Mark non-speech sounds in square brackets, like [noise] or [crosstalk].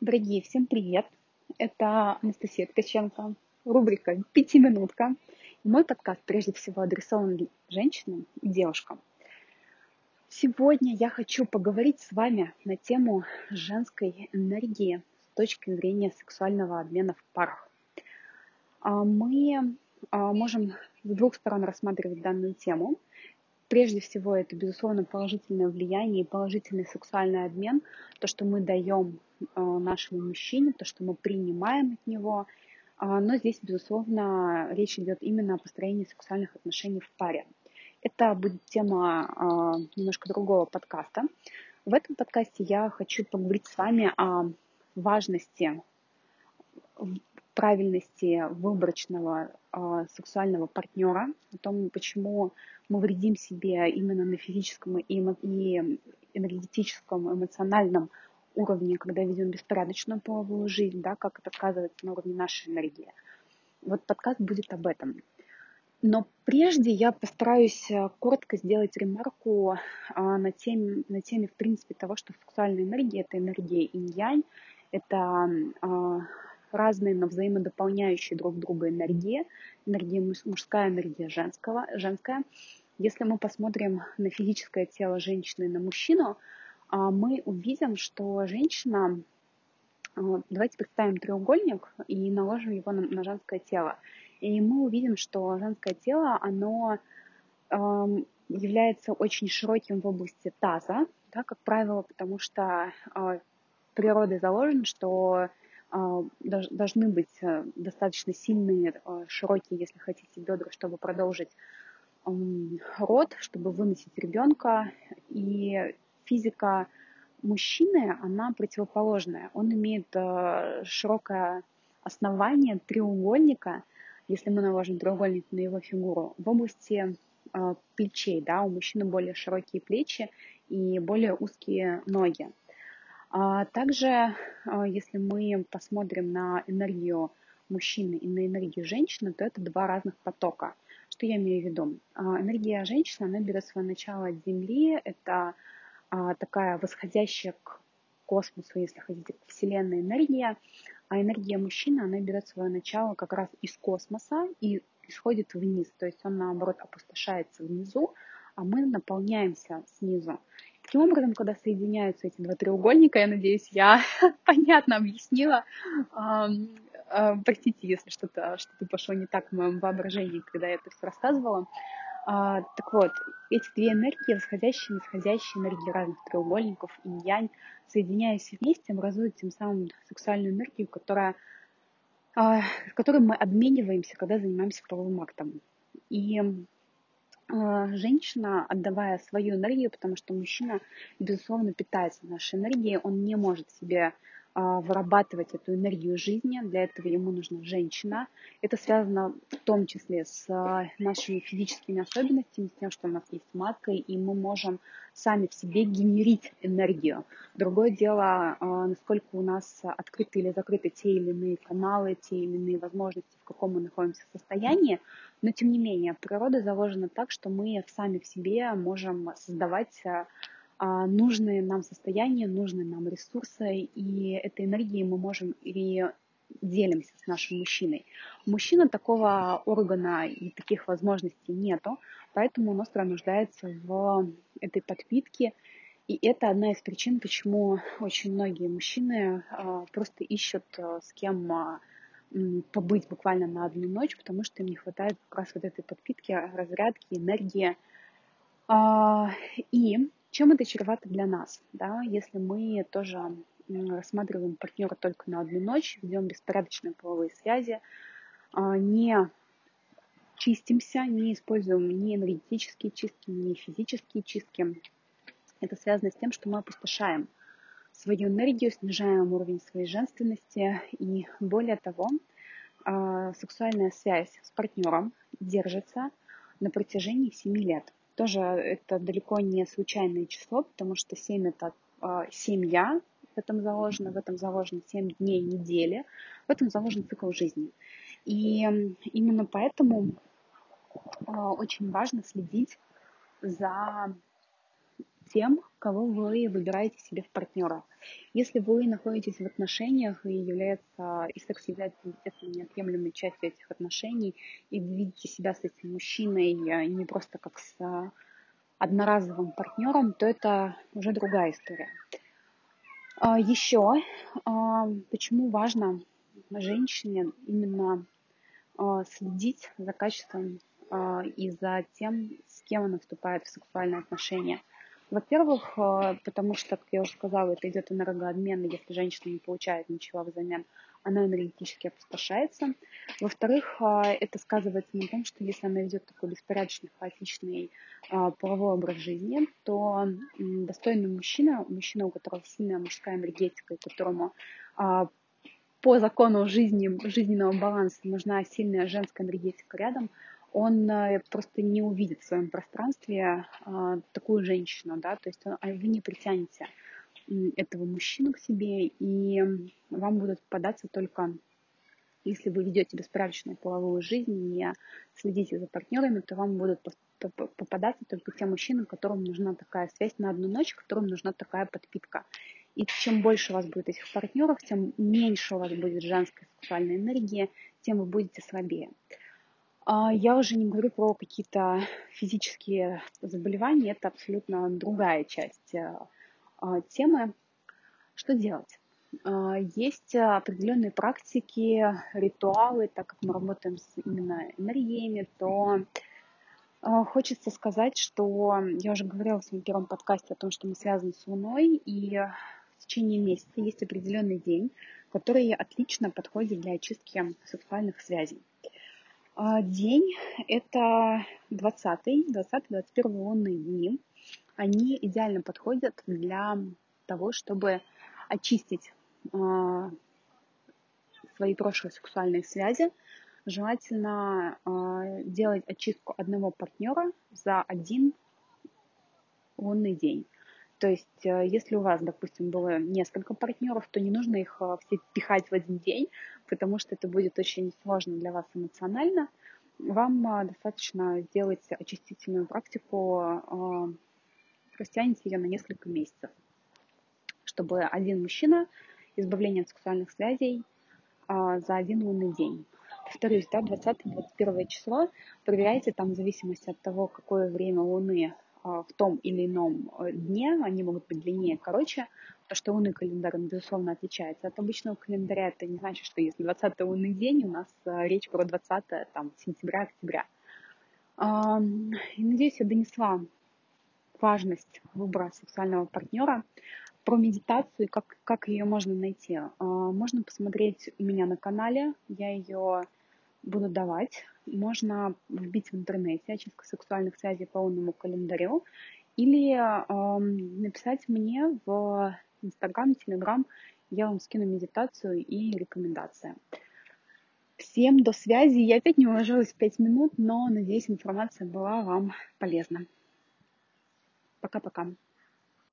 Дорогие, всем привет! Это Анастасия Ткаченко, рубрика «Пятиминутка». Мой подкаст прежде всего адресован женщинам и девушкам. Сегодня я хочу поговорить с вами на тему женской энергии с точки зрения сексуального обмена в парах. А мы а, можем с двух сторон рассматривать данную тему. Прежде всего, это, безусловно, положительное влияние и положительный сексуальный обмен, то, что мы даем нашему мужчине, то, что мы принимаем от него. А, но здесь, безусловно, речь идет именно о построении сексуальных отношений в паре. Это будет тема а, немножко другого подкаста. В этом подкасте я хочу поговорить с вами о важности правильности выборочного э, сексуального партнера, о том, почему мы вредим себе именно на физическом и, и энергетическом, эмоциональном уровне, когда ведем беспорядочную половую жизнь, да, как это сказывается на уровне нашей энергии. Вот подкаст будет об этом. Но прежде я постараюсь э, коротко сделать ремарку а, на, теме, на теме, в принципе, того, что сексуальная энергия – это энергия инь-янь, это а, разные, но взаимодополняющие друг друга энергии. Энергия мужская, энергия женского, женская. Если мы посмотрим на физическое тело женщины и на мужчину, мы увидим, что женщина... А, давайте представим треугольник и наложим его на, на женское тело. И мы увидим, что женское тело, оно является очень широким в области таза, да, как правило, потому что э, природой заложено, что а, должны быть э, достаточно сильные, э, широкие, если хотите, бедра, чтобы продолжить род, чтобы выносить ребенка. И физика мужчины, она противоположная. Он имеет э, широкое основание треугольника, если мы наложим треугольник на его фигуру, в области плечей. Да, у мужчины более широкие плечи и более узкие ноги. А также, а, если мы посмотрим на энергию мужчины и на энергию женщины, то это два разных потока. Что я имею в виду? Энергия женщины, она берет свое начало от Земли, это такая восходящая к космосу, если хотите, к Вселенной энергия, а энергия мужчины, она берет свое начало как раз из космоса и исходит вниз, то есть он, наоборот, опустошается внизу, а мы наполняемся снизу. Таким образом, когда соединяются эти два треугольника, я надеюсь, я [laughs] понятно объяснила. А, простите, если что-то что пошло не так в моем воображении, когда я это все рассказывала. А, так вот, эти две энергии, восходящие и нисходящие энергии разных треугольников и янь, соединяясь вместе, образуют тем самым сексуальную энергию, которая, а, которой мы обмениваемся, когда занимаемся половым актом. И а, женщина, отдавая свою энергию, потому что мужчина, безусловно, питается нашей энергией, он не может себе вырабатывать эту энергию жизни. Для этого ему нужна женщина. Это связано в том числе с а, нашими физическими особенностями, с тем, что у нас есть матка, и мы можем сами в себе генерить энергию. Другое дело, а, насколько у нас открыты или закрыты те или иные каналы, те или иные возможности, в каком мы находимся состоянии. Но тем не менее, природа заложена так, что мы сами в себе можем создавать а, нужные нам состояния, нужные нам ресурсы, и этой энергией мы можем и делимся с нашим мужчиной. У мужчины такого органа и таких возможностей нету, поэтому он остро нуждается в этой подпитке. И это одна из причин, почему очень многие мужчины а, просто ищут а, с кем побыть буквально на одну ночь, потому что им не хватает как раз вот этой подпитки, разрядки, энергии. И чем это чревато для нас, да, если мы тоже рассматриваем партнера только на одну ночь, ведем беспорядочные половые связи, а, не чистимся, не используем ни энергетические чистки, ни физические чистки. Это связано с тем, что мы опустошаем свою энергию, снижаем уровень своей женственности и более того, а, сексуальная связь с партнером держится на протяжении 7 лет. Тоже это далеко не случайное число, потому что 7 это э, семья, в этом заложено, в этом заложено 7 дней недели, в этом заложен цикл жизни. И именно поэтому э, очень важно следить за тем, кого вы выбираете себе в партнерах. Если вы находитесь в отношениях и является, и секс является, естественно, неотъемлемой частью этих отношений, и вы видите себя с этим мужчиной э, не просто как с э, одноразовым партнером, то это уже другая история. А, Еще, а, почему важно женщине именно а, следить за качеством и за тем, с кем она вступает в сексуальные отношения. Во-первых, потому что, как я уже сказала, это идет энергообмен, и если женщина не получает ничего взамен, она энергетически опустошается. Во-вторых, а, это сказывается на том, что если она ведет такой беспорядочный, хаотичный а, половой образ жизни, то достойный мужчина, мужчина, у которого сильная мужская энергетика, и которому по закону жизни, жизненного баланса нужна сильная женская энергетика рядом, он просто не увидит в своем пространстве такую женщину, да, то есть он, вы не притянете этого мужчину к себе, и вам будут попадаться только если вы ведете беспорядочную половую жизнь, не следите за партнерами, то вам будут попадаться только те мужчины, которым нужна такая связь на одну ночь, которым нужна такая подпитка. И чем больше у вас будет этих партнеров, тем меньше у вас будет женской сексуальной энергии, тем вы будете слабее. А, я уже не говорю про какие-то физические заболевания, это абсолютно другая часть э, а, темы. Что делать? А, есть определенные практики, ритуалы, так как мы работаем с именно энергиями, то хочется сказать, что я уже говорила в своем первом подкасте о том, что мы связаны с Луной, и в течение месяца есть определенный день, который отлично подходит для очистки сексуальных связей. День – это 20-й, 20-21 лунные дни они идеально подходят для того, чтобы очистить э, свои прошлые сексуальные связи. Желательно э, делать очистку одного партнера за один лунный день. То есть, э, если у вас, допустим, было несколько партнеров, то не нужно их все пихать в один день, потому что это будет очень сложно для вас эмоционально. Вам достаточно сделать очистительную практику растянете ее на несколько месяцев, чтобы один мужчина, избавление от сексуальных связей а, за один лунный день. Повторюсь, да, 20-21 число, проверяйте там в зависимости от того, какое время Луны а, в том или ином э, дне, они могут быть длиннее, короче, то, что лунный календарь, он, безусловно, отличается от обычного календаря. Это не значит, что если 20 лунный день, у нас э, речь про 20 там, сентября-октября. И надеюсь, я донесла важность выбора сексуального партнера, про медитацию как, как ее можно найти. А, можно посмотреть у меня на канале, я ее буду давать. Можно вбить в интернете очистка сексуальных связей по лунному календарю или э, написать мне в Инстаграм, Телеграм, я вам скину медитацию и рекомендации. Всем до связи. Я опять не уложилась в 5 минут, но надеюсь, информация была вам полезна. Пока-пока.